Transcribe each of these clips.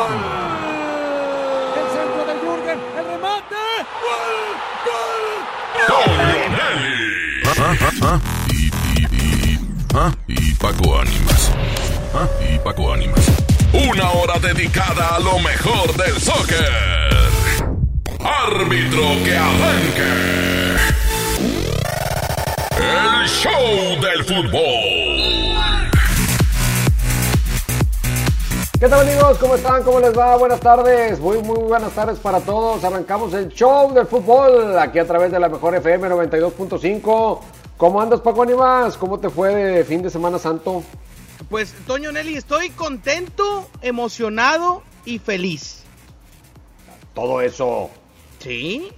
¡Gol! El centro de Jürgen, el remate. ¡Gol! ¡Gol! Toño Nelly. Y, y, y, ¿ah? y Paco Ánimas. ¿Ah? Y Paco Ánimas. Una hora dedicada a lo mejor del soccer. Árbitro que arranque. El show del fútbol. ¿Qué tal amigos? ¿Cómo están? ¿Cómo les va? Buenas tardes. Muy, muy buenas tardes para todos. Arrancamos el show del fútbol aquí a través de la mejor FM 92.5. ¿Cómo andas Paco Animas? ¿Cómo te fue de fin de Semana Santo? Pues Toño Nelly, estoy contento, emocionado y feliz. Todo eso. ¿Sí?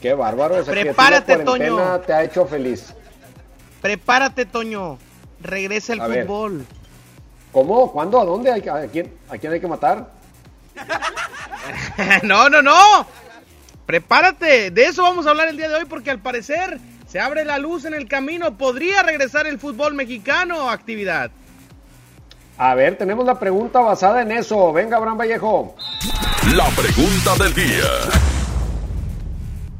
Qué bárbaro. Que Prepárate, Toño. te ha hecho feliz. Prepárate, Toño. Regresa el A ver. ¿Cómo? ¿Cuándo? ¿A dónde? ¿A quién, ¿A quién hay que matar? no, no, no. Prepárate. De eso vamos a hablar el día de hoy porque al parecer se abre la luz en el camino. Podría regresar el fútbol mexicano a actividad. A ver, tenemos la pregunta basada en eso. Venga, Abraham Vallejo. La pregunta del día.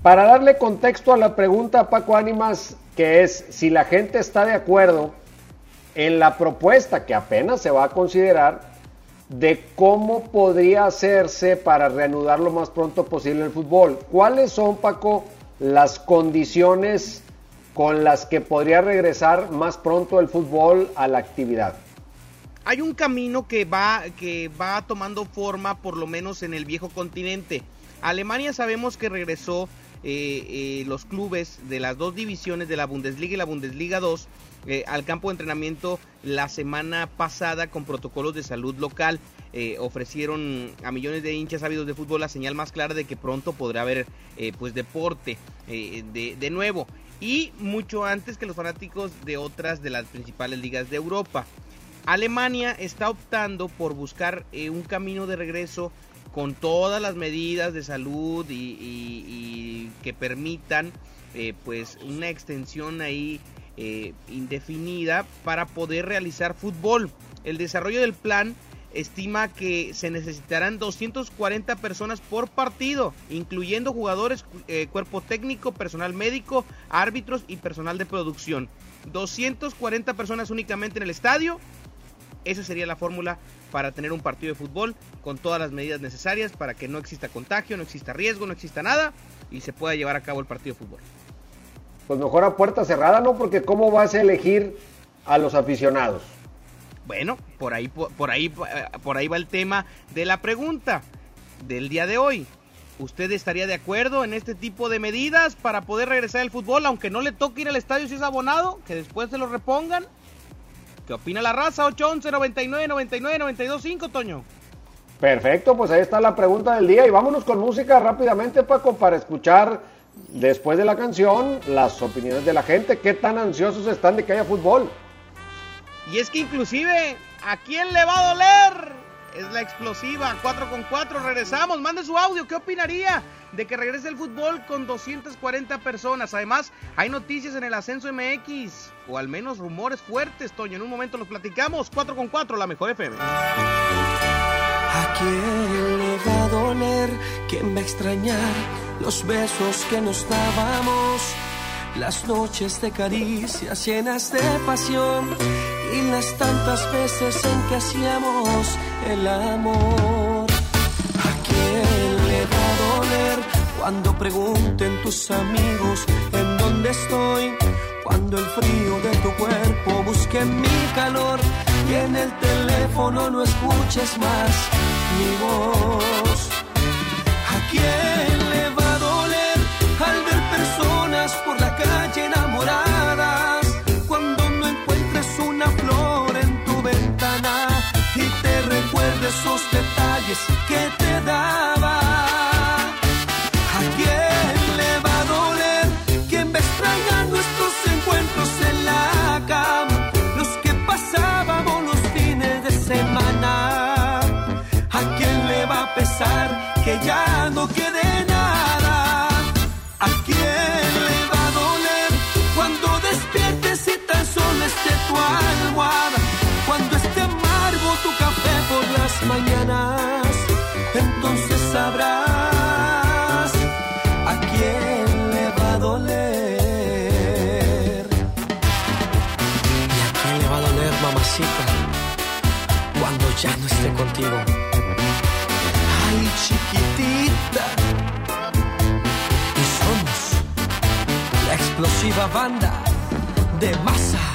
Para darle contexto a la pregunta, Paco Ánimas, que es si la gente está de acuerdo en la propuesta que apenas se va a considerar de cómo podría hacerse para reanudar lo más pronto posible el fútbol. ¿Cuáles son, Paco, las condiciones con las que podría regresar más pronto el fútbol a la actividad? Hay un camino que va, que va tomando forma, por lo menos en el viejo continente. Alemania sabemos que regresó eh, eh, los clubes de las dos divisiones de la Bundesliga y la Bundesliga 2 eh, al campo de entrenamiento la semana pasada con protocolos de salud local. Eh, ofrecieron a millones de hinchas ávidos de fútbol la señal más clara de que pronto podrá haber eh, pues deporte de, de nuevo y mucho antes que los fanáticos de otras de las principales ligas de Europa. Alemania está optando por buscar un camino de regreso con todas las medidas de salud y, que permitan pues una extensión ahí eh, indefinida para poder realizar fútbol. El desarrollo del plan estima que se necesitarán 240 personas por partido, incluyendo jugadores, eh, cuerpo técnico, personal médico, árbitros y personal de producción. 240 personas únicamente en el estadio. Esa sería la fórmula para tener un partido de fútbol con todas las medidas necesarias para que no exista contagio, no exista riesgo, no exista nada y se pueda llevar a cabo el partido de fútbol. Pues mejor a puerta cerrada, ¿no? Porque ¿cómo vas a elegir a los aficionados? Bueno, por ahí, por, ahí, eh, por ahí va el tema de la pregunta del día de hoy. ¿Usted estaría de acuerdo en este tipo de medidas para poder regresar al fútbol, aunque no le toque ir al estadio si es abonado, que después se lo repongan? ¿Qué opina la raza? 811 99 99 92 5, Toño. Perfecto, pues ahí está la pregunta del día y vámonos con música rápidamente, Paco, para escuchar después de la canción las opiniones de la gente. ¿Qué tan ansiosos están de que haya fútbol? Y es que inclusive, ¿a quién le va a doler? Es la explosiva, 4 con 4, regresamos, mande su audio, ¿qué opinaría de que regrese el fútbol con 240 personas? Además, hay noticias en el ascenso MX, o al menos rumores fuertes, Toño, en un momento los platicamos, 4 con 4, la mejor FM. ¿A quién le va a doler? ¿Quién va a extrañar los besos que nos dábamos? Las noches de caricias llenas de pasión y las tantas veces en que hacíamos el amor. ¿A quién le va a doler cuando pregunten tus amigos en dónde estoy? Cuando el frío de tu cuerpo busque mi calor y en el teléfono no escuches más mi voz. ¿A quién le va a doler al ver personas por la calle enamoradas? Cuando no encuentres una flor en tu ventana y te recuerdes esos ya no esté contigo? Ay, chiquitita. Y somos la explosiva banda de masa.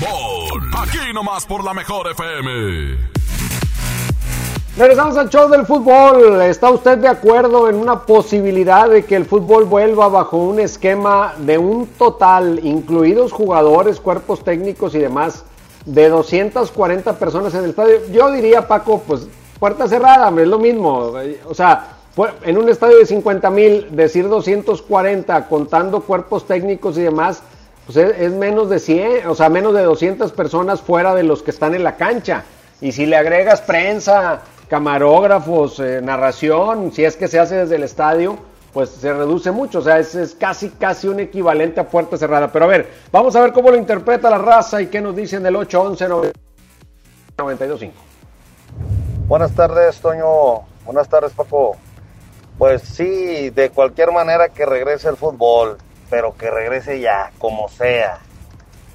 Fútbol. Aquí nomás por la mejor FM. Regresamos al show del fútbol. ¿Está usted de acuerdo en una posibilidad de que el fútbol vuelva bajo un esquema de un total, incluidos jugadores, cuerpos técnicos y demás, de 240 personas en el estadio? Yo diría, Paco, pues puerta cerrada, es lo mismo. O sea, pu- en un estadio de 50 mil, decir 240 contando cuerpos técnicos y demás, pues es, menos de 100, o sea, menos de 200 personas fuera de los que están en la cancha. Y si le agregas prensa, camarógrafos, eh, narración, si es que se hace desde el estadio, pues se reduce mucho. O sea, es, es casi, casi un equivalente a puerta cerrada. Pero a ver, vamos a ver cómo lo interpreta la raza y qué nos dicen del 8-11 92-5. Buenas tardes, Toño. Buenas tardes, Paco. Pues sí, de cualquier manera que regrese el fútbol, pero que regrese ya, como sea.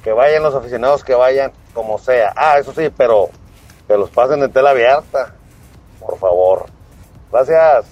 Que vayan los aficionados, que vayan como sea. Ah, eso sí, pero que los pasen en tela abierta, por favor. Gracias.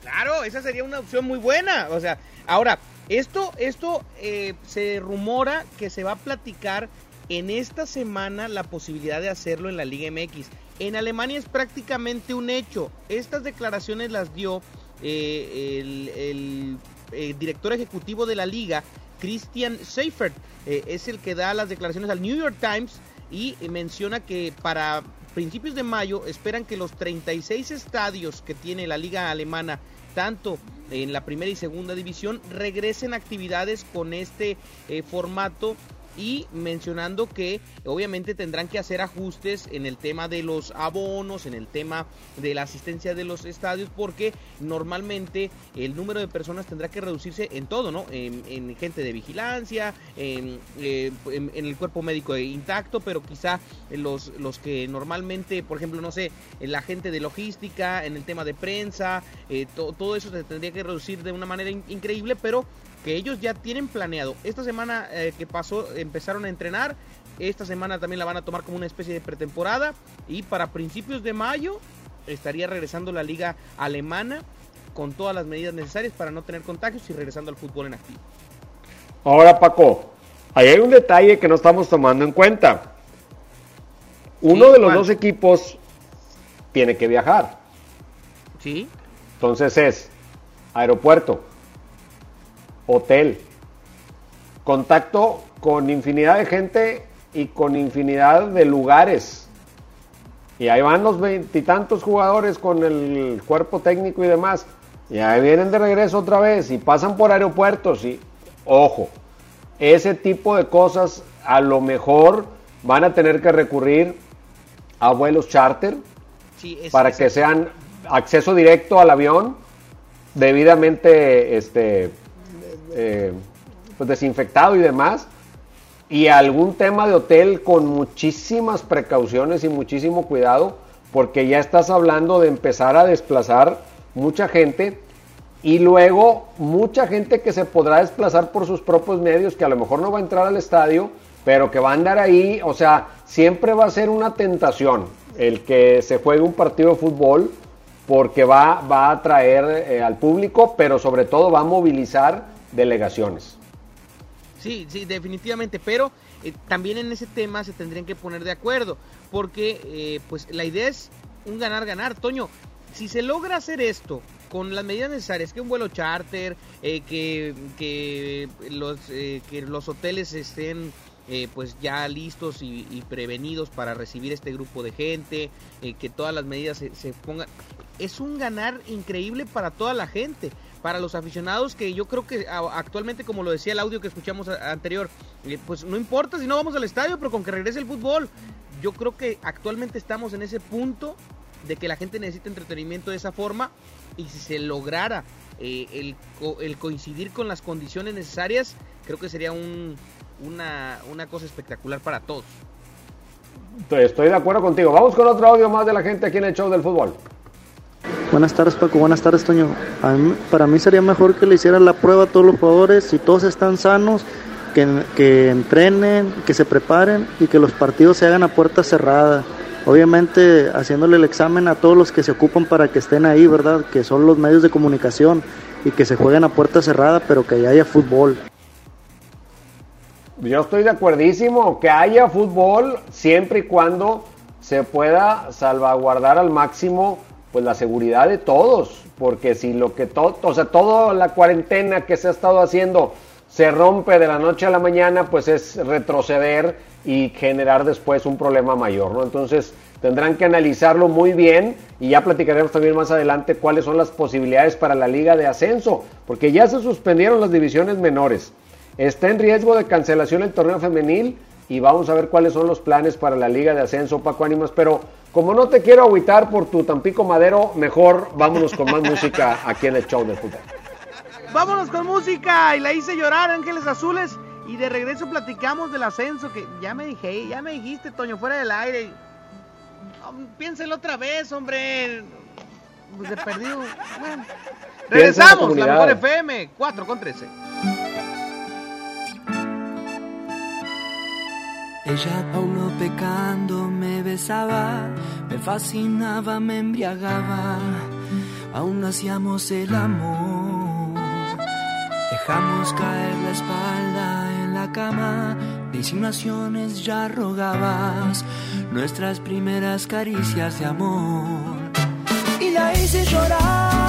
Claro, esa sería una opción muy buena. O sea, ahora, esto, esto eh, se rumora que se va a platicar en esta semana la posibilidad de hacerlo en la Liga MX. En Alemania es prácticamente un hecho. Estas declaraciones las dio eh, el, eh, director ejecutivo de la liga, Christian Seifert. Eh, es el que da las declaraciones al New York Times y menciona que para principios de mayo esperan que los 36 estadios que tiene la liga alemana tanto en la primera y segunda división regresen actividades con este eh, formato y mencionando que obviamente tendrán que hacer ajustes en el tema de los abonos, en el tema de la asistencia de los estadios, porque normalmente el número de personas tendrá que reducirse en todo, ¿no? En, en gente de vigilancia, en, eh, en, el cuerpo médico intacto, pero quizá los, los que normalmente, por ejemplo, no sé, la gente de logística, en el tema de prensa, eh, to, todo eso se tendría que reducir de una manera in increíble, pero que ellos ya tienen planeado. Esta semana eh, que pasó empezaron a entrenar, esta semana también la van a tomar como una especie de pretemporada y para principios de mayo estaría regresando la liga alemana con todas las medidas necesarias para no tener contagios y regresando al fútbol en activo. Ahora Paco, ahí hay un detalle que no estamos tomando en cuenta. Uno sí, de los ¿cuál? dos equipos tiene que viajar. Sí. Entonces es aeropuerto, hotel, contacto con infinidad de gente y con infinidad de lugares. Y ahí van los veintitantos jugadores con el cuerpo técnico y demás. Y ahí vienen de regreso otra vez y pasan por aeropuertos y, ojo, ese tipo de cosas a lo mejor van a tener que recurrir a vuelos charter sí, es, para es, que sean acceso directo al avión, debidamente este, eh, pues desinfectado y demás, y algún tema de hotel con muchísimas precauciones y muchísimo cuidado porque ya estás hablando de empezar a desplazar mucha gente y luego mucha gente que se podrá desplazar por sus propios medios, que a lo mejor no va a entrar al estadio, pero que va a andar ahí, o sea, siempre va a ser una tentación el que se juegue un partido de fútbol porque va, va a atraer eh, al público, pero sobre todo va a movilizar delegaciones. Sí, sí, definitivamente, pero eh, también en ese tema se tendrían que poner de acuerdo, porque eh, pues la idea es un ganar-ganar. Toño, si se logra hacer esto con las medidas necesarias, que un vuelo charter, que, que, los, que los hoteles estén eh, pues ya listos y, prevenidos para recibir este grupo de gente, eh, que todas las medidas se, pongan. Es un ganar increíble para toda la gente, para los aficionados que yo creo que actualmente, como lo decía el audio que escuchamos anterior, eh, pues no importa si no vamos al estadio, pero con que regrese el fútbol. Yo creo que actualmente estamos en ese punto de que la gente necesita entretenimiento de esa forma y si se lograra el, el coincidir con las condiciones necesarias, creo que sería un, una, una cosa espectacular para todos. Estoy de acuerdo contigo. Vamos con otro audio más de la gente aquí en el show del fútbol. Buenas tardes Paco, buenas tardes Toño. para mí sería mejor que le hicieran la prueba a todos los jugadores, si todos están sanos, que, que entrenen, que se preparen y que los partidos se hagan a puerta cerrada. Obviamente haciéndole el examen a todos los que se ocupan para que estén ahí, ¿verdad? Que son los medios de comunicación y que se jueguen a puerta cerrada, pero que haya fútbol. Yo estoy de acuerdísimo que haya fútbol siempre y cuando se pueda salvaguardar al máximo pues la seguridad de todos, porque si lo que todo, o sea, toda la cuarentena que se ha estado haciendo se rompe de la noche a la mañana, pues es retroceder y generar después un problema mayor, ¿no? Entonces tendrán que analizarlo muy bien y ya platicaremos también más adelante cuáles son las posibilidades para la liga de ascenso, porque ya se suspendieron las divisiones menores. Está en riesgo de cancelación el torneo femenil y vamos a ver cuáles son los planes para la Liga de Ascenso, Paco Ánimas. Pero como no te quiero agüitar por tu Tampico Madero, mejor vámonos con más música aquí en el show de fútbol. Vámonos con música y la hice llorar, Ángeles Azules. Y de regreso platicamos del ascenso que ya me dije, ya me dijiste, Toño, fuera del aire. piénselo otra vez, hombre. Pues de perdido. Bueno. Regresamos, la, la mejor FM, 4 con 13. Ella no pecando me besaba, me fascinaba, me embriagaba, aún hacíamos el amor. Dejamos caer la espalda en la cama, de insinuaciones ya rogabas nuestras primeras caricias de amor. Y la hice llorar,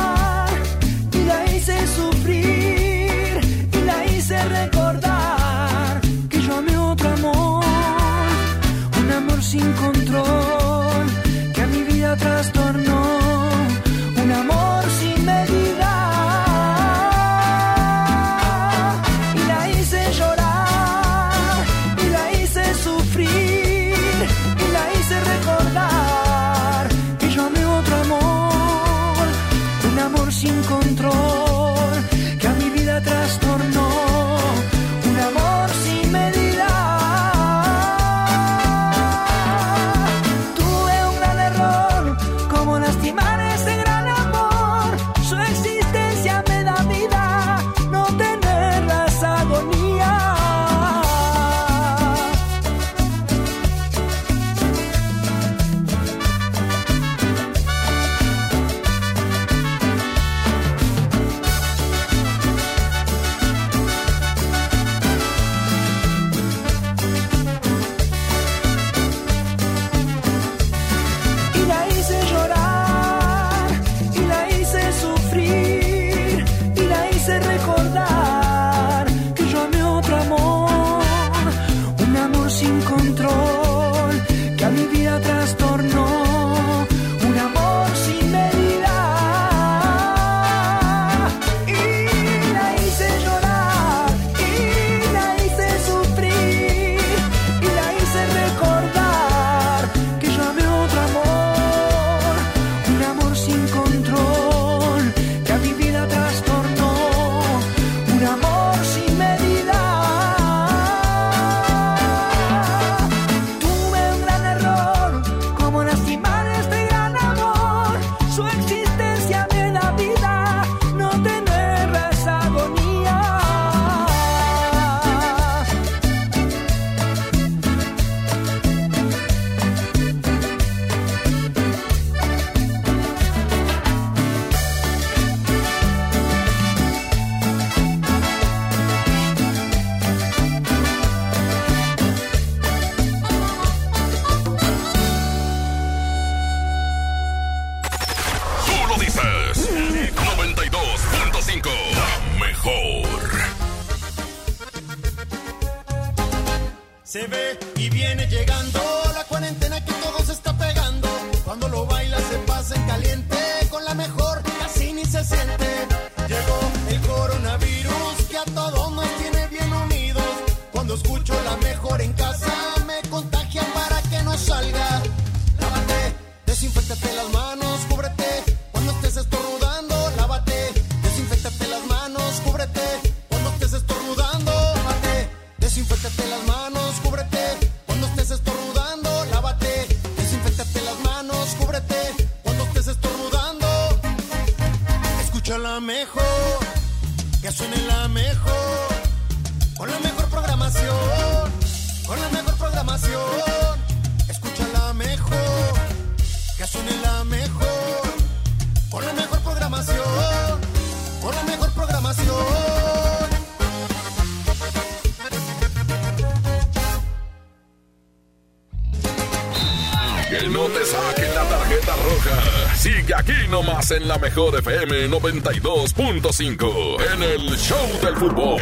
en la mejor FM 92.5 en el Show del Fútbol.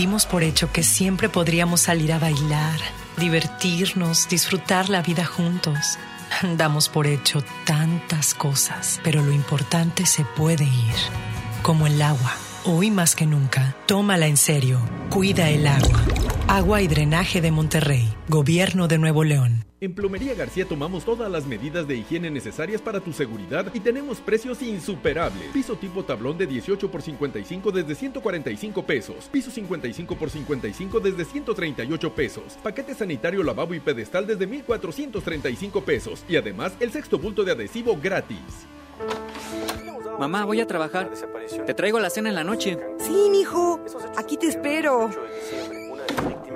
Dimos por hecho que siempre podríamos salir a bailar, divertirnos, disfrutar la vida juntos. Damos por hecho tantas cosas, pero lo importante se puede ir, como el agua. Hoy más que nunca, tómala en serio. Cuida el agua. Agua y Drenaje de Monterrey, Gobierno de Nuevo León. En Plomería García tomamos todas las medidas de higiene necesarias para tu seguridad y tenemos precios insuperables. Piso tipo tablón de 18 por 55 desde 145 pesos. Piso 55 por 55 desde 138 pesos. Paquete sanitario lavabo y pedestal desde 1435 pesos. Y además el sexto bulto de adhesivo gratis. Mamá, voy a trabajar. Te traigo la cena en la noche. Sí, mijo. Aquí te espero.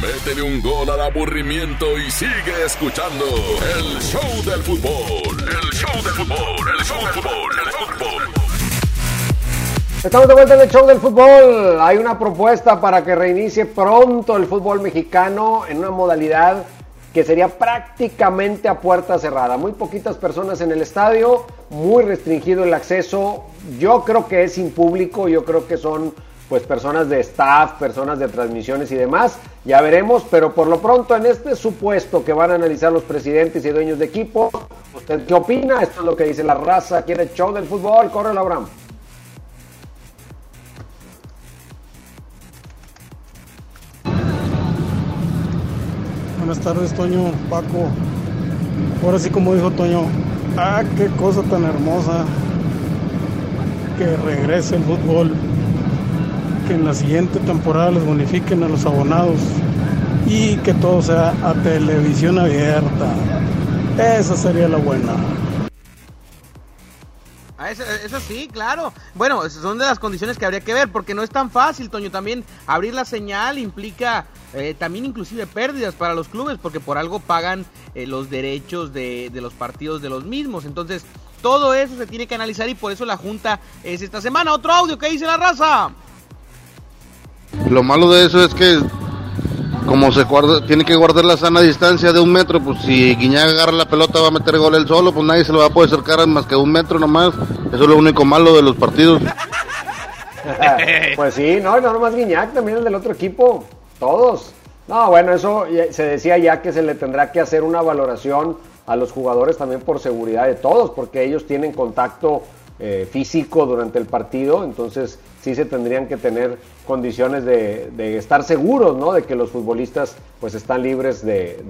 Métele un gol al aburrimiento y sigue escuchando el Show del Fútbol. El Show del Fútbol. El Show del Fútbol. El fútbol. Estamos de vuelta en el show del fútbol. Hay una propuesta para que reinicie pronto el fútbol mexicano en una modalidad que sería prácticamente a puerta cerrada. Muy poquitas personas en el estadio, muy restringido el acceso. Yo creo que es sin público, yo creo que son pues personas de staff, personas de transmisiones y demás. Ya veremos, pero por lo pronto en este supuesto que van a analizar los presidentes y dueños de equipo, ¿usted qué opina? Esto es lo que dice la raza, quiere show del fútbol, corre Abraham. Buenas tardes, Toño, Paco. Ahora sí, como dijo Toño, ah, qué cosa tan hermosa que regrese el fútbol, que en la siguiente temporada les bonifiquen a los abonados y que todo sea a televisión abierta. Esa sería la buena. Ah, eso, sí, claro. Bueno, son de las condiciones que habría que ver, porque no es tan fácil, Toño. También abrir la señal implica eh, también inclusive pérdidas para los clubes, porque por algo pagan eh, los derechos de, los partidos de los mismos. Entonces, todo eso se tiene que analizar y por eso la Junta es esta semana. Otro audio que dice la raza. Lo malo de eso es que como se tiene que guardar la sana distancia de un metro, pues si Guiñaga agarra la pelota va a meter gol él solo, pues nadie se lo va a poder acercar más que un metro nomás. Eso es lo único malo de los partidos. pues sí, no, no nomás Guiñac, también el del otro equipo, todos. No, bueno, eso se decía ya que se le tendrá que hacer una valoración a los jugadores también por seguridad de todos, porque ellos tienen contacto eh, físico durante el partido, entonces sí se tendrían que tener condiciones de, estar seguros, ¿no? De que los futbolistas pues están libres de,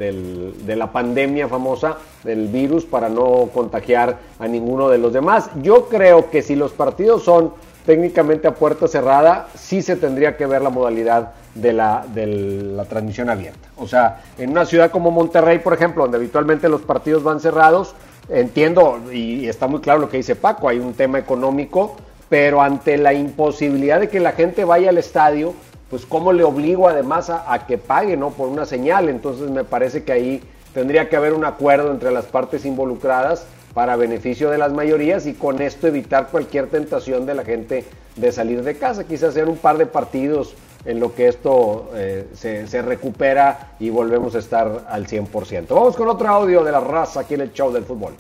de, la pandemia famosa del virus para no contagiar a ninguno de los demás. Yo creo que si los partidos son técnicamente a puerta cerrada, sí se tendría que ver la modalidad de la, de la transmisión abierta. O sea, en una ciudad como Monterrey, por ejemplo, donde habitualmente los partidos van cerrados, entiendo y está muy claro lo que dice Paco, hay un tema económico, pero ante la imposibilidad de que la gente vaya al estadio, pues cómo le obligo además a, a que pague, ¿no? Por una señal. Entonces me parece que ahí tendría que haber un acuerdo entre las partes involucradas para beneficio de las mayorías y con esto evitar cualquier tentación de la gente de salir de casa, quizás hacer un par de partidos en lo que esto eh, se, recupera y volvemos a estar al 100%. Vamos con otro audio de la raza aquí en el show del fútbol.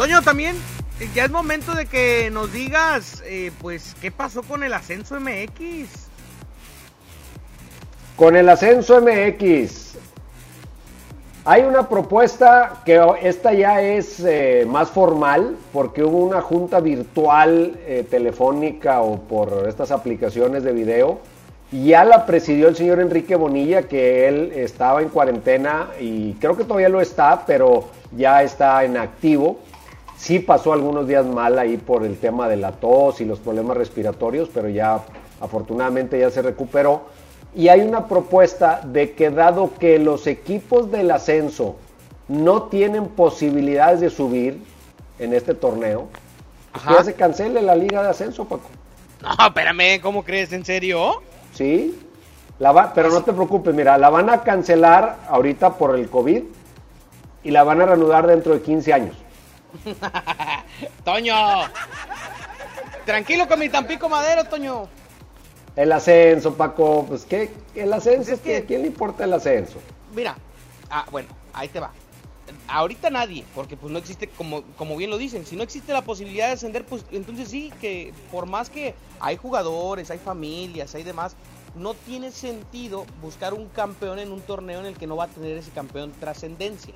Toño, también ya es momento de que nos digas, eh, pues, ¿qué pasó con el ascenso MX? Con el ascenso MX, hay una propuesta que esta ya es eh, más formal porque hubo una junta virtual eh, telefónica o por estas aplicaciones de video. Ya la presidió el señor Enrique Bonilla, que él estaba en cuarentena y creo que todavía lo está, pero ya está en activo. Sí pasó algunos días mal ahí por el tema de la tos y los problemas respiratorios, pero ya afortunadamente ya se recuperó y hay una propuesta de que dado que los equipos del ascenso no tienen posibilidades de subir en este torneo, pues que ya se cancele la liga de ascenso, Paco. No, espérame, ¿cómo crees? ¿En serio? Sí, la va, pero no te preocupes, mira, la van a cancelar ahorita por el COVID y la van a reanudar dentro de 15 años. Toño, tranquilo con mi Tampico Madero, Toño. El ascenso, Paco, pues ¿qué? El ascenso, pues es que, ¿quién le importa el ascenso? Mira, ah, bueno, ahí te va. Ahorita nadie, porque pues no existe, como, como bien lo dicen, si no existe la posibilidad de ascender, pues entonces sí, que por más que hay jugadores, hay familias, hay demás, no tiene sentido buscar un campeón en un torneo en el que no va a tener ese campeón trascendencia,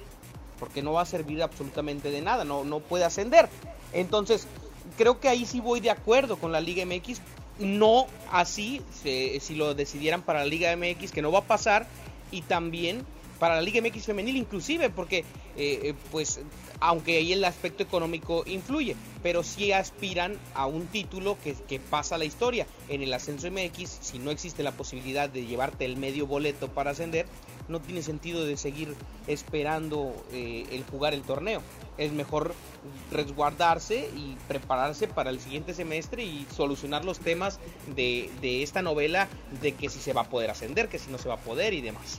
porque no va a servir absolutamente de nada, no, no puede ascender. Entonces, creo que ahí sí voy de acuerdo con la Liga MX no así, si lo decidieran para la Liga MX, que no va a pasar, y también para la Liga MX femenil inclusive, porque eh, eh, pues aunque ahí el aspecto económico influye, pero sí aspiran a un título que, que, pasa la historia. En el ascenso MX, si no existe la posibilidad de llevarte el medio boleto para ascender, no tiene sentido de seguir esperando eh, el jugar el torneo. Es mejor resguardarse y prepararse para el siguiente semestre y solucionar los temas de, de esta novela de que si se va a poder ascender, que si no se va a poder y demás.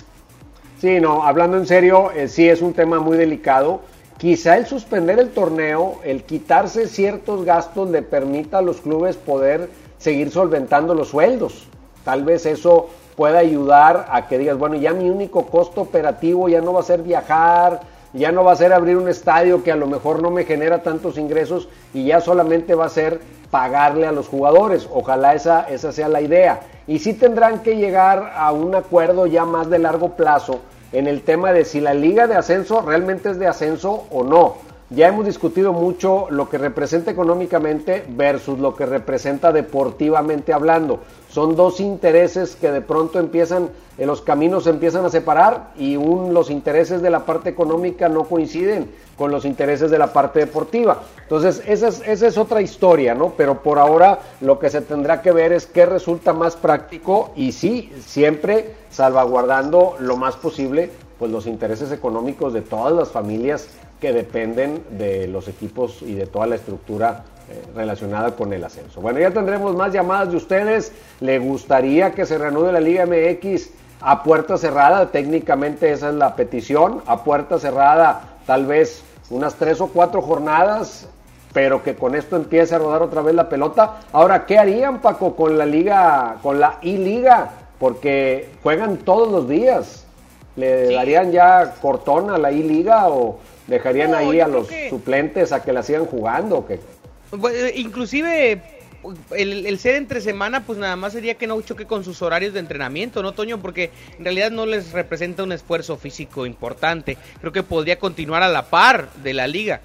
Sí, no, hablando en serio, eh, sí es un tema muy delicado. Quizá el suspender el torneo, el quitarse ciertos gastos le permita a los clubes poder seguir solventando los sueldos. Tal vez eso pueda ayudar a que digas, bueno, ya mi único costo operativo ya no va a ser viajar, ya no va a ser abrir un estadio que a lo mejor no me genera tantos ingresos y ya solamente va a ser pagarle a los jugadores. Ojalá esa, esa sea la idea. Y sí tendrán que llegar a un acuerdo ya más de largo plazo en el tema de si la liga de ascenso realmente es de ascenso o no. Ya hemos discutido mucho lo que representa económicamente versus lo que representa deportivamente hablando. Son dos intereses que de pronto empiezan, en los caminos se empiezan a separar y un, los intereses de la parte económica no coinciden con los intereses de la parte deportiva. Entonces, esa es, esa es otra historia, ¿no? Pero por ahora lo que se tendrá que ver es qué resulta más práctico y sí, siempre salvaguardando lo más posible pues los intereses económicos de todas las familias que dependen de los equipos y de toda la estructura eh, relacionada con el ascenso. Bueno, ya tendremos más llamadas de ustedes. ¿Le gustaría que se reanude la Liga MX a puerta cerrada? Técnicamente esa es la petición. A puerta cerrada, tal vez unas tres o cuatro jornadas pero que con esto empiece a rodar otra vez la pelota. Ahora, ¿qué harían, Paco, con la liga, con la I-Liga? Porque juegan todos los días. ¿Le darían ya cortón a la I-Liga o dejarían No, ahí a los que- suplentes a que la sigan jugando? o qué? Bueno, eh, Inclusive el, el ser entre semana pues nada más sería que no choque con sus horarios de entrenamiento, ¿no, Toño? Porque en realidad no les representa un esfuerzo físico importante. Creo que podría continuar a la par de la liga.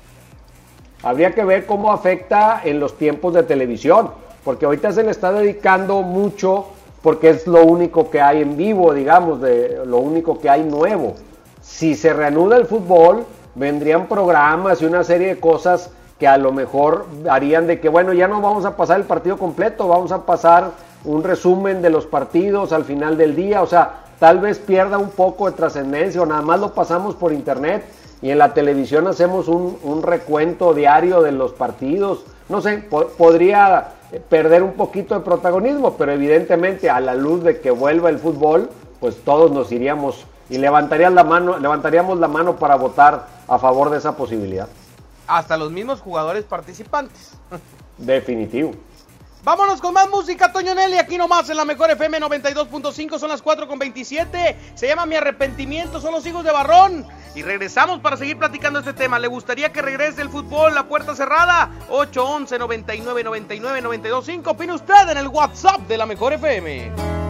Habría que ver cómo afecta en los tiempos de televisión, porque ahorita se le está dedicando mucho porque es lo único que hay en vivo, digamos, de lo único que hay nuevo. Si se reanuda el fútbol, vendrían programas y una serie de cosas que a lo mejor harían de que, bueno, ya no vamos a pasar el partido completo, vamos a pasar un resumen de los partidos al final del día, o sea, tal vez pierda un poco de trascendencia o nada más lo pasamos por internet y en la televisión hacemos un, recuento diario de los partidos. No sé, po- podría eh, perder un poquito de protagonismo, pero evidentemente a la luz de que vuelva el fútbol, pues todos nos iríamos y levantarían la mano, levantaríamos la mano para votar a favor de esa posibilidad. Hasta los mismos jugadores participantes. Definitivo. Vámonos con más música, Toño Nelly, aquí nomás en la mejor FM 92.5, son las 4 con 27. Se llama Mi Arrepentimiento, son los hijos de Barrón. Y regresamos para seguir platicando este tema. ¿Le gustaría que regrese el fútbol, la puerta cerrada? 811 99 99 925. Opine usted en el WhatsApp de la mejor FM.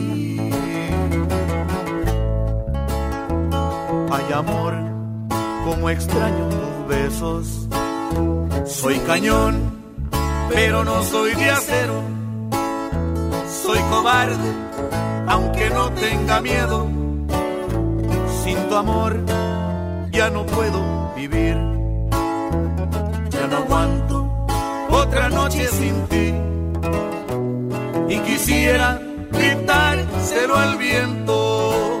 Ay amor, como extraño tus besos. Soy cañón, pero no soy de acero. Soy cobarde, aunque no tenga miedo. Sin tu amor ya no puedo vivir. Ya no aguanto otra noche sin ti y quisiera gritárselo al viento.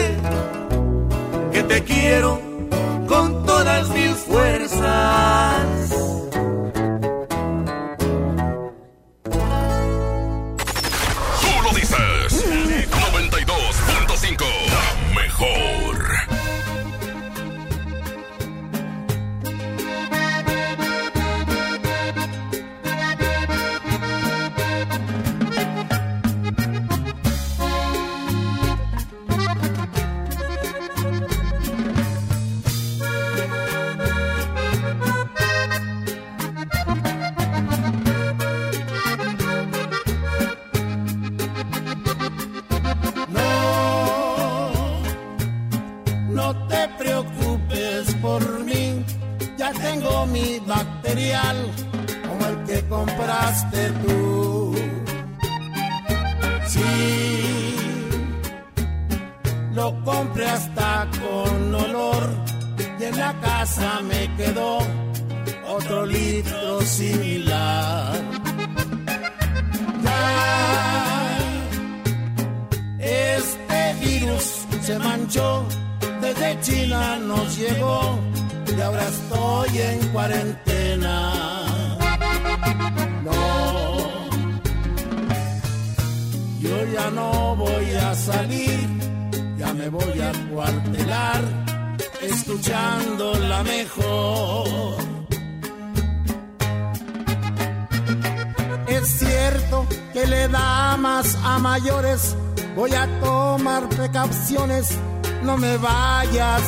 te quiero con todas mis fuerzas.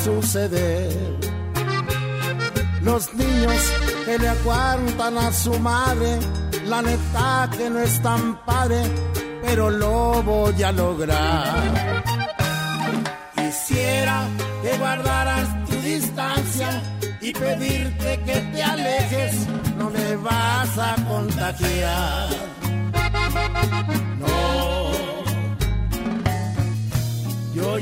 Suceder los niños que le aguantan a su madre, la neta que no es tan padre, pero lo voy a lograr. Quisiera que guardaras tu distancia y pedirte que te alejes, no me vas a contagiar.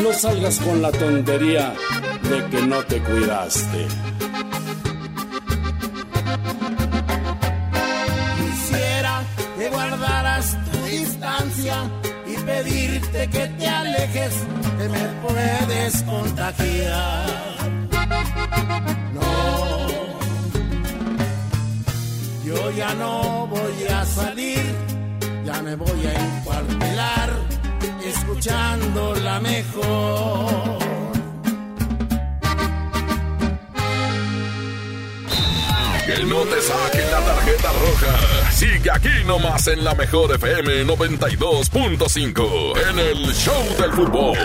No salgas con la tontería de que no te cuidaste. Quisiera que guardaras tu distancia y pedirte que te alejes, que me puedes contagiar. No, yo ya no voy a salir, ya me voy a encuartelar, escuchando la mejor. Que no te saquen la tarjeta roja. Sigue aquí nomás en la mejor FM 92.5 en el Show del Fútbol.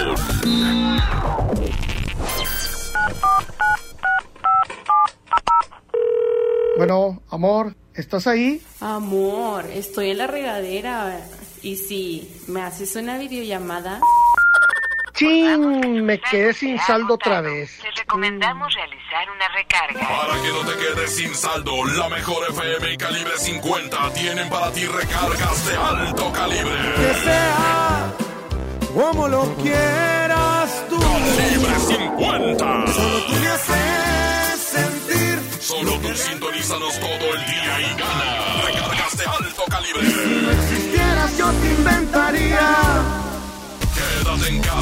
Bueno, amor, ¿estás ahí? Amor, estoy en la regadera. Y si me haces una videollamada. ¡Chin! Me quedé sin saldo otra vez. Te recomendamos realizar una recarga. Para que no te quedes sin saldo, la mejor FM y calibre 50 tienen para ti recargas de alto calibre. Que sea como lo quieras tú. Calibre 50. Solo tú me haces sentir. Solo tú sintonízanos todo el día y gana.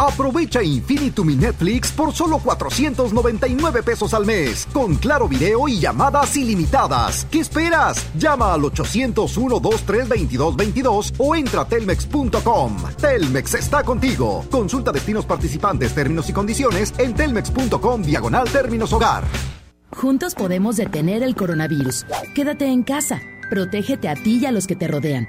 Aprovecha Infinitum Netflix por solo 499 pesos al mes, con claro video y llamadas ilimitadas. ¿Qué esperas? Llama al 801-232-2222 o entra a telmex.com. Telmex está contigo. Consulta destinos participantes, términos y condiciones en telmex.com diagonal términos hogar. Juntos podemos detener el coronavirus. Quédate en casa. Protégete a ti y a los que te rodean.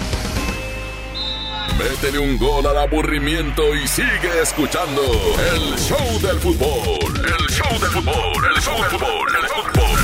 Métele un gol al aburrimiento y sigue escuchando el show del fútbol. El show del fútbol, el show del fútbol, el fútbol.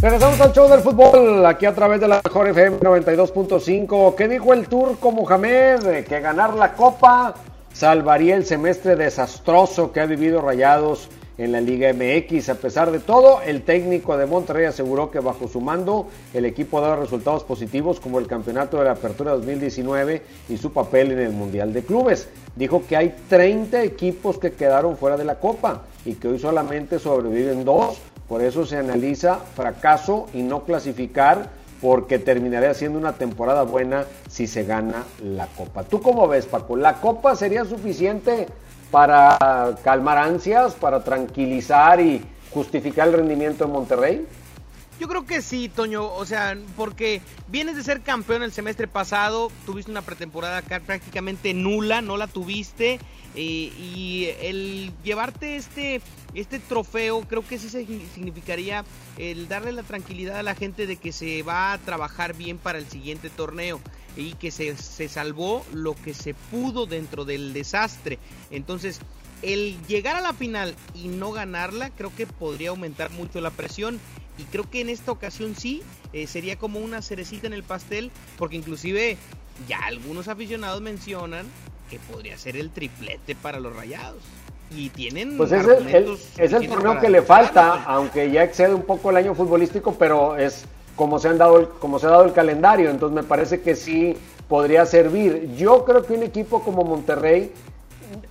Regresamos al show del fútbol, aquí a través de la mejor FM 92.5. ¿Qué dijo el turco Mohamed? Que ganar la copa salvaría el semestre desastroso que ha vivido Rayados en la Liga MX. A pesar de todo, el técnico de Monterrey aseguró que bajo su mando el equipo ha dado resultados positivos como el campeonato de la Apertura 2019 y su papel en el Mundial de Clubes. Dijo que hay 30 equipos que quedaron fuera de la Copa y que hoy solamente sobreviven dos. Por eso se analiza fracaso y no clasificar porque terminaría siendo una temporada buena si se gana la Copa. ¿Tú cómo ves, Paco? ¿La Copa sería suficiente para calmar ansias, para tranquilizar y justificar el rendimiento de Monterrey? Yo creo que sí, Toño, o sea, porque vienes de ser campeón el semestre pasado, tuviste una pretemporada acá prácticamente nula, no la tuviste, eh, y el llevarte este, este trofeo creo que sí significaría el darle la tranquilidad a la gente de que se va a trabajar bien para el siguiente torneo y que se, se salvó lo que se pudo dentro del desastre. Entonces, el llegar a la final y no ganarla creo que podría aumentar mucho la presión. Y creo que en esta ocasión sí eh, sería como una cerecita en el pastel porque inclusive ya algunos aficionados mencionan que podría ser el triplete para los rayados. Y tienen pues es el, es el torneo que le falta aunque ya excede un poco el año futbolístico pero es como se han dado como se ha dado el calendario. Entonces me parece que sí podría servir. Yo creo que un equipo como Monterrey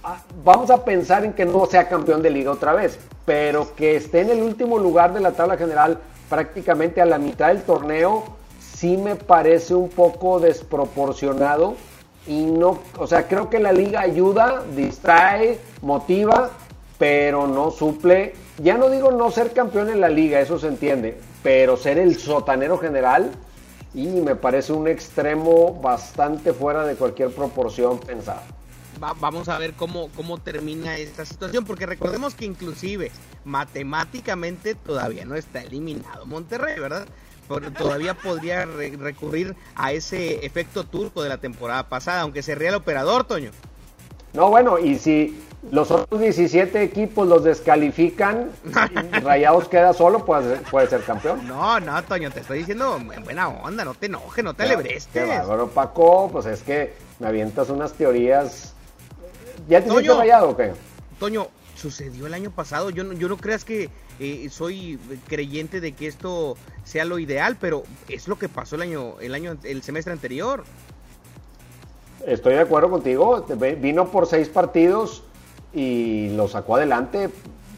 ah, vamos a pensar en que no sea campeón de liga otra vez pero que esté en el último lugar de la tabla general prácticamente a la mitad del torneo, sí me parece un poco desproporcionado. Y no, o sea, creo que la liga ayuda, distrae, motiva, pero no suple, ya no digo no ser campeón en la liga, eso se entiende, pero ser el sotanero general y me parece un extremo bastante fuera de cualquier proporción pensada vamos a ver cómo, cómo termina esta situación, porque recordemos que inclusive matemáticamente todavía no está eliminado Monterrey, ¿verdad? todavía podría recurrir a ese efecto turco de la temporada pasada, aunque se ría el operador, Toño. No, bueno, y si los otros 17 equipos los descalifican, Rayados queda solo, puede, puede ser campeón. No, no, Toño, te estoy diciendo en buena onda, no te enojes, no te alebrestes. Qué bárbaro, Paco, pues es que me avientas unas teorías ¿Ya te Toño, rayado o qué? Toño, sucedió el año pasado. Yo no, yo no creas que eh, soy creyente de que esto sea lo ideal, pero es lo que pasó el año, el año, el semestre anterior. Estoy de acuerdo contigo. Vino por seis partidos y lo sacó adelante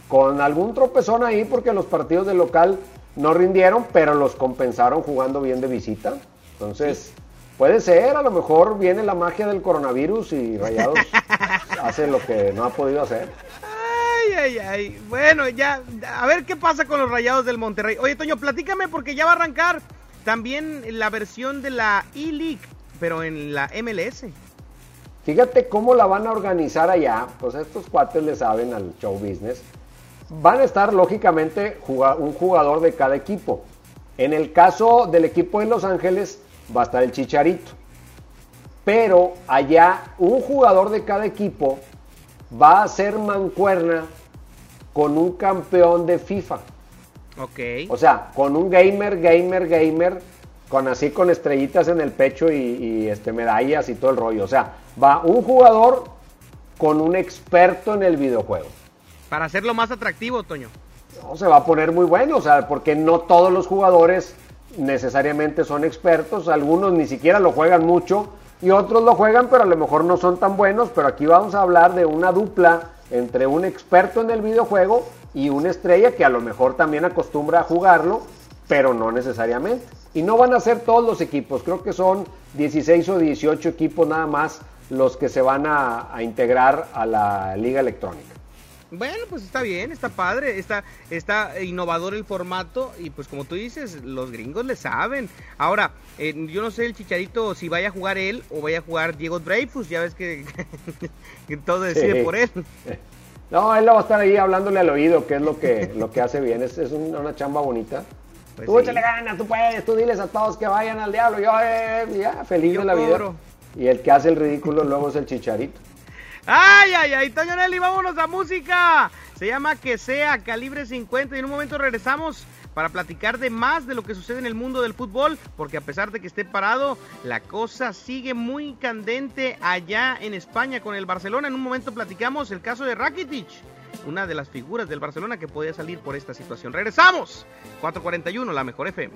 con algún tropezón ahí porque los partidos de local no rindieron, pero los compensaron jugando bien de visita. Entonces, Puede ser, a lo mejor viene la magia del coronavirus y Rayados hace lo que no ha podido hacer. Ay, ay, ay. Bueno, ya, a ver qué pasa con los Rayados del Monterrey. Oye, Toño, platícame porque ya va a arrancar también la versión de la E-League, pero en la MLS. Fíjate cómo la van a organizar allá. Pues estos cuates le saben al show business. Van a estar, lógicamente, un jugador de cada equipo. En el caso del equipo de Los Ángeles, va a estar el Chicharito. Pero allá un jugador de cada equipo va a ser mancuerna con un campeón de FIFA. Ok. O sea, con un gamer, gamer, gamer, con así con estrellitas en el pecho y, este, medallas y todo el rollo. O sea, va un jugador con un experto en el videojuego. Para hacerlo más atractivo, Toño. No, se va a poner muy bueno, o sea, porque no todos los jugadores necesariamente son expertos, algunos ni siquiera lo juegan mucho y otros lo juegan pero a lo mejor no son tan buenos, pero aquí vamos a hablar de una dupla entre un experto en el videojuego y una estrella que a lo mejor también acostumbra a jugarlo, pero no necesariamente. Y no van a ser todos los equipos, creo que son 16 o 18 equipos nada más los que se van a, a integrar a la liga electrónica. Bueno, pues está bien, está padre, está, está innovador el formato y pues como tú dices, los gringos le saben. Ahora, eh, yo no sé el Chicharito si vaya a jugar él o vaya a jugar Diego Dreyfus, ya ves que, todo decide por él. No, él va a estar ahí hablándole al oído, que es lo que, lo que hace bien, es, es una chamba bonita. Pues tú échale ganas, tú puedes, tú diles a todos que vayan al diablo, yo eh, ya, feliz de la vida. Y el que hace el ridículo luego es el chicharito. Ay, ay, ay, Toño Nelly, vámonos a música. Se llama Que sea Calibre 50 y en un momento regresamos para platicar de más de lo que sucede en el mundo del fútbol, porque a pesar de que esté parado, la cosa sigue muy candente allá en España con el Barcelona. En un momento platicamos el caso de Rakitic, una de las figuras del Barcelona que podía salir por esta situación. Regresamos, 441, la mejor FM.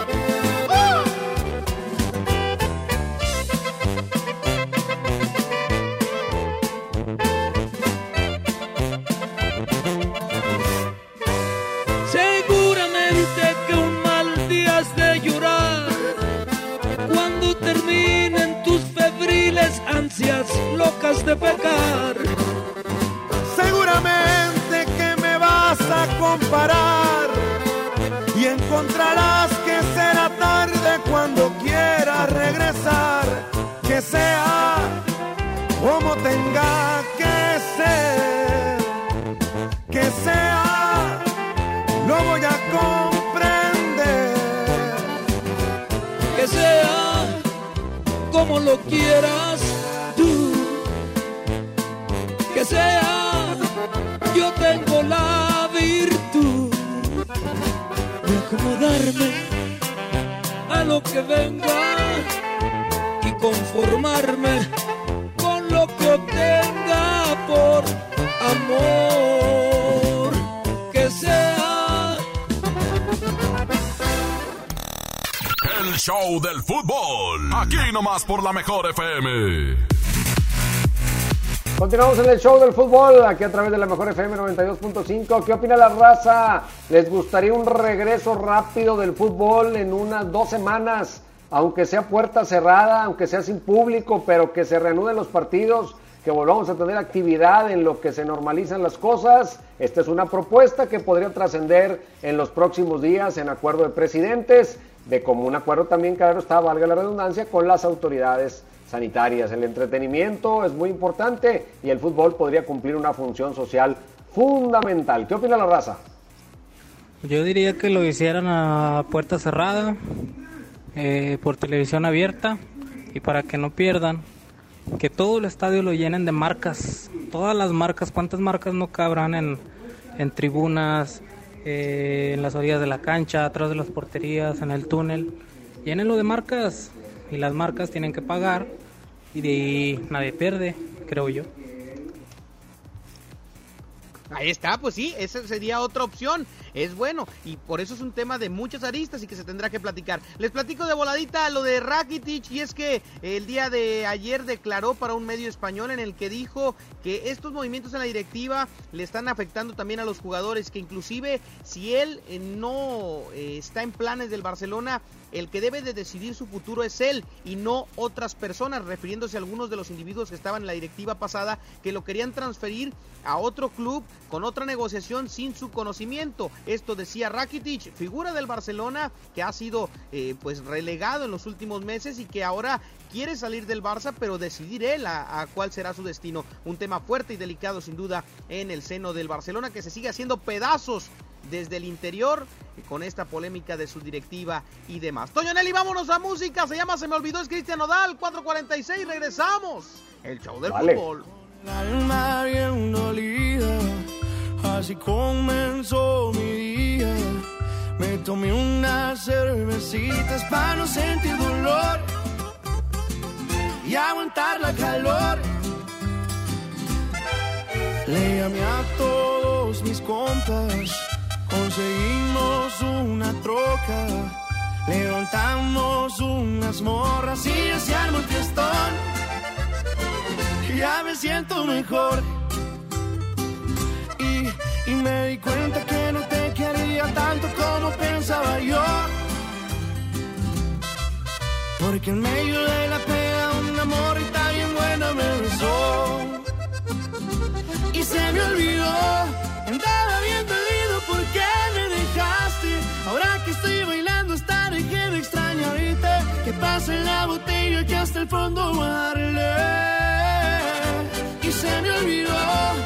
Show del fútbol. Aquí nomás por la mejor FM. Continuamos en el show del fútbol, aquí a través de la mejor FM 92.5. ¿Qué opina la raza? ¿Les gustaría un regreso rápido del fútbol en unas dos semanas? Aunque sea puerta cerrada, aunque sea sin público, pero que se reanuden los partidos, que volvamos a tener actividad en lo que se normalizan las cosas. Esta es una propuesta que podría trascender en los próximos días en acuerdo de presidentes, de común acuerdo también, claro está, valga la redundancia, con las autoridades sanitarias. El entretenimiento es muy importante y el fútbol podría cumplir una función social fundamental. ¿Qué opina la raza? Yo diría que lo hicieran a puerta cerrada, eh, por televisión abierta y para que no pierdan, que todo el estadio lo llenen de marcas, todas las marcas, cuántas marcas no cabrán en, en tribunas, eh, en las orillas de la cancha, atrás de las porterías, en el túnel, llénenlo de marcas y las marcas tienen que pagar y de nadie pierde, creo yo. Ahí está, pues sí, esa sería otra opción. Es bueno y por eso es un tema de muchas aristas y que se tendrá que platicar. Les platico de voladita lo de Rakitic y es que el día de ayer declaró para un medio español en el que dijo que estos movimientos en la directiva le están afectando también a los jugadores, que inclusive si él eh, no eh, está en planes del Barcelona, el que debe de decidir su futuro es él y no otras personas, refiriéndose a algunos de los individuos que estaban en la directiva pasada que lo querían transferir a otro club con otra negociación sin su conocimiento. Esto decía Rakitic, figura del Barcelona que ha sido eh, pues relegado en los últimos meses y que ahora quiere salir del Barça, pero decidir él a, a, cuál será su destino. Un tema fuerte y delicado sin duda en el seno del Barcelona que se sigue haciendo pedazos desde el interior con esta polémica de su directiva y demás. Toño Nelly, vámonos a música. Se llama Se me olvidó, es Cristian Nodal, 446. Regresamos. El show del Vale. fútbol. Así comenzó mi día. Me tomé unas cervecitas para no sentir dolor y aguantar la calor. Le llamé a todos mis compas, conseguimos una troca, levantamos unas morras y se armó el fiestón ya me siento mejor. Y, y me di cuenta que no te quería tanto como pensaba yo. Porque en medio de la pega una morrita bien buena me besó. Y se me olvidó, andaba bien dolido porque me dejaste. Ahora que estoy bailando hasta dejé de extrañarte. Que pasa en la botella que hasta el fondo darle y se me olvidó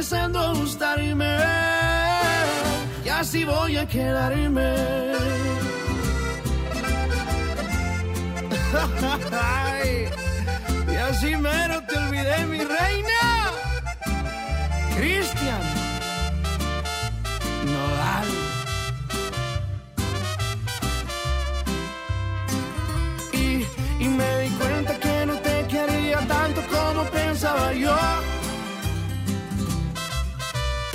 empezando a gustarme. Y así voy a quedarme. Y así mero te olvidé, mi reina. Cristian Nodal. y, y me di cuenta que no te quería tanto como pensaba yo.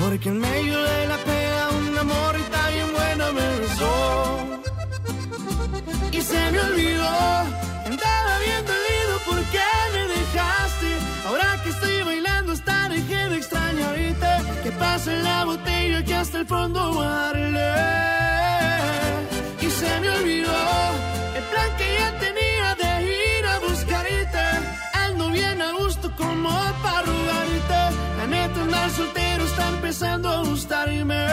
Porque en medio de la pega una morrita bien buena me besó. Y se me olvidó, andaba bien dolido porque me dejaste. Ahora que estoy bailando hasta dejé de extrañarte. Que pasa en la botella que hasta el fondo darle. Y se me olvidó el plan que ya tenía de ir a buscarte. Ando bien a gusto como para rogarte. La neta, andar soltero está empezando a gustarme.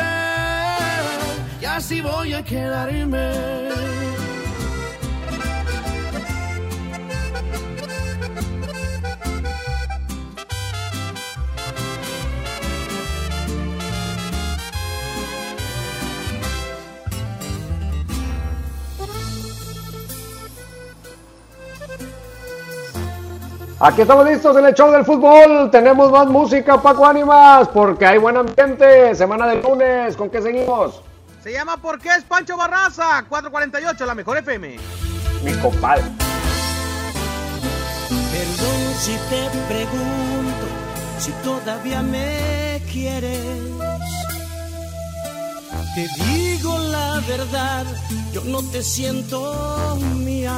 Y así voy a quedarme. Aquí estamos listos en el show del fútbol. Tenemos más música, Paco Ánimas, porque hay buen ambiente. Semana de lunes, ¿con qué seguimos? Se llama ¿Por qué es Pancho Barraza? 448, la mejor FM. Mi compadre. Perdón si te pregunto si todavía me quieres. Te digo la verdad, yo no te siento mía.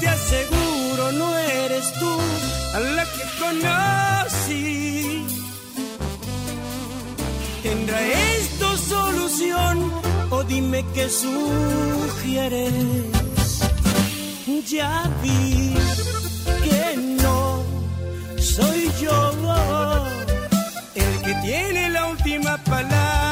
Te aseguro no eres tú a la que conocí. ¿Tendrá esto solución o dime qué sugieres? Ya vi que no soy yo el que tiene la última palabra,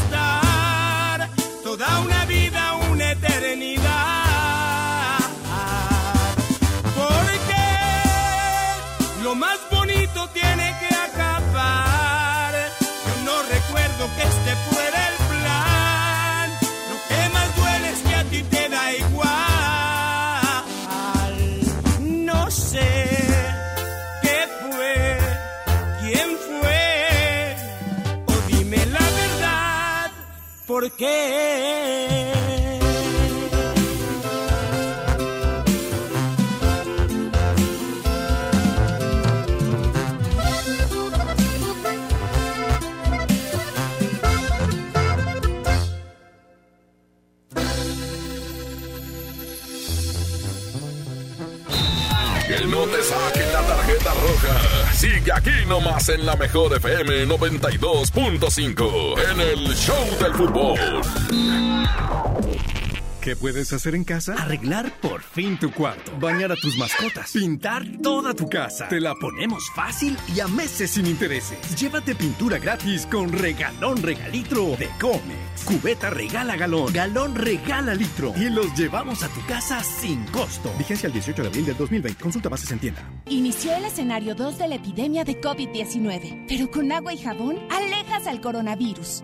¿por mejor FM 92.5 en el Show del Fútbol. ¿Qué puedes hacer en casa? Arreglar por fin tu cuarto. Bañar a tus mascotas. Pintar toda tu casa. Te la ponemos fácil y a meses sin intereses. Llévate pintura gratis con regalón regalitro de Comex. Cubeta regala galón. Galón regala litro. Y los llevamos a tu casa sin costo. Vigencia el 18 de abril del 2020. Consulta bases en tienda. Inició el escenario 2 de la epidemia de COVID-19, pero con agua y jabón alejas al coronavirus.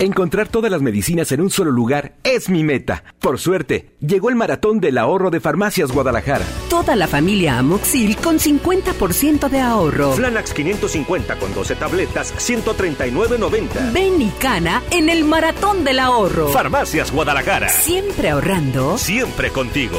Encontrar todas las medicinas en un solo lugar es mi meta. Por suerte, llegó el maratón del ahorro de Farmacias Guadalajara. Toda la familia Amoxil con 50% de ahorro. Flanax 550 con 12 tabletas, 139.90. Ven y cana en el maratón del ahorro. Farmacias Guadalajara. Siempre ahorrando. Siempre contigo.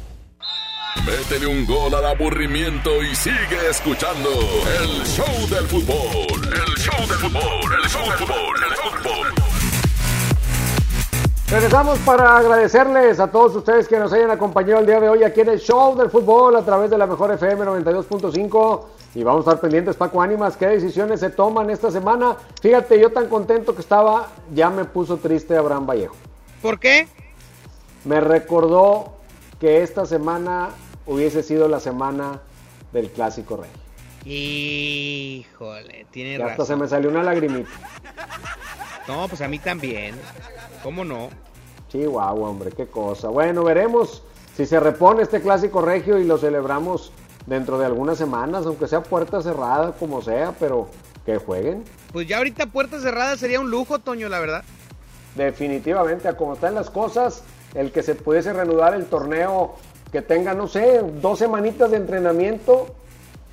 Métele un gol al aburrimiento y sigue escuchando el show del fútbol. El show del fútbol, el show del fútbol, el show del fútbol. Regresamos para agradecerles a todos ustedes que nos hayan acompañado el día de hoy aquí en el show del fútbol a través de la mejor FM 92.5 y vamos a estar pendientes Paco Ánimas, qué decisiones se toman esta semana. Fíjate, yo tan contento que estaba, ya me puso triste Abraham Vallejo. ¿Por qué? Me recordó que esta semana hubiese sido la semana del Clásico Rey. Híjole, tiene Y razón. hasta se me salió una lagrimita. No, pues a mí también. ¿Cómo no? Chihuahua, hombre, qué cosa. Bueno, veremos si se repone este Clásico Regio y lo celebramos dentro de algunas semanas, aunque sea puerta cerrada, como sea, pero que jueguen. Pues ya ahorita puerta cerrada sería un lujo, Toño, la verdad. Definitivamente, a como están las cosas, el que se pudiese reanudar el torneo, que tenga, no sé, dos semanitas de entrenamiento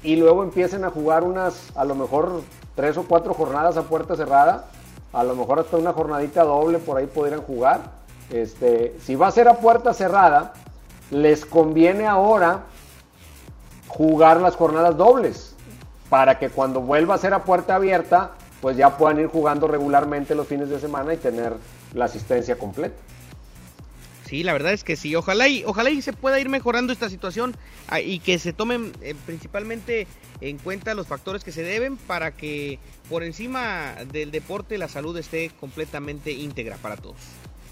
y luego empiecen a jugar unas, a lo mejor tres o cuatro jornadas a puerta cerrada, a lo mejor hasta una jornadita doble por ahí podrían jugar. Este, si va a ser a puerta cerrada, les conviene ahora jugar las jornadas dobles para que cuando vuelva a ser a puerta abierta, pues ya puedan ir jugando regularmente los fines de semana y tener la asistencia completa. Sí, la verdad es que sí. Ojalá y, ojalá y se pueda ir mejorando esta situación ah, y que se tomen eh, principalmente en cuenta los factores que se deben para que por encima del deporte la salud esté completamente íntegra para todos.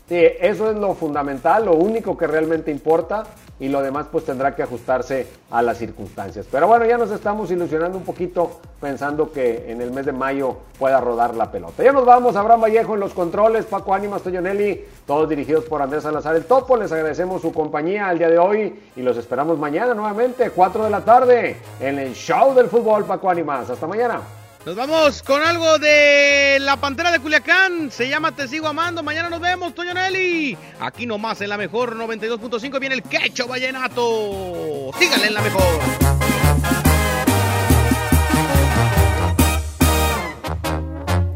Sí, eso es lo fundamental, lo único que realmente importa y lo demás pues tendrá que ajustarse a las circunstancias. Pero bueno, ya nos estamos ilusionando un poquito pensando que en el mes de mayo pueda rodar la pelota. Ya nos vamos, Abraham Vallejo en los controles, Paco Ánimas, Toyonelli, todos dirigidos por Andrés Salazar el Topo. Les agradecemos su compañía al día de hoy y los esperamos mañana nuevamente, 4 de la tarde, en el show del fútbol, Paco Ánimas. Hasta mañana. Nos vamos con algo de la Pantera de Culiacán. Se llama Te Sigo Amando. Mañana nos vemos, Toño Nelly. Aquí nomás en la mejor 92.5 viene el quecho vallenato. Síganle en la mejor.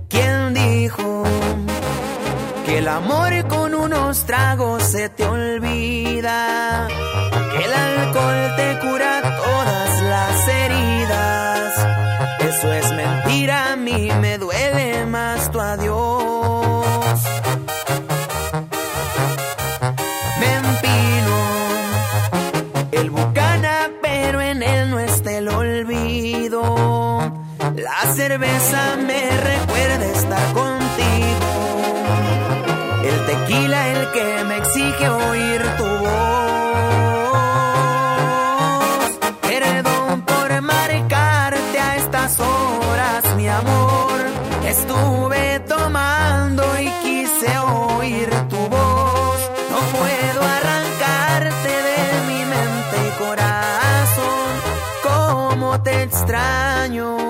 ¿Quién dijo que el amor con unos tragos se te olvida? Cerveza me recuerda estar contigo. El tequila, el que me exige oír tu voz. Perdón por marcarte a estas horas, mi amor. Estuve tomando y quise oír tu voz. No puedo arrancarte de mi mente y corazón. Cómo te extraño.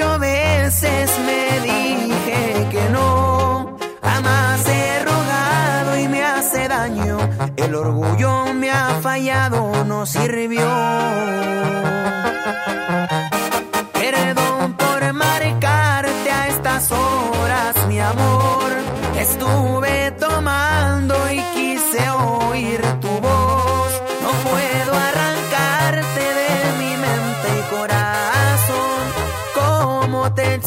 28 veces me dije que no. Jamás he rogado y me hace daño. El orgullo me ha fallado, no sirvió. Perdón por marcarte a estas horas, mi amor. Estuve tomando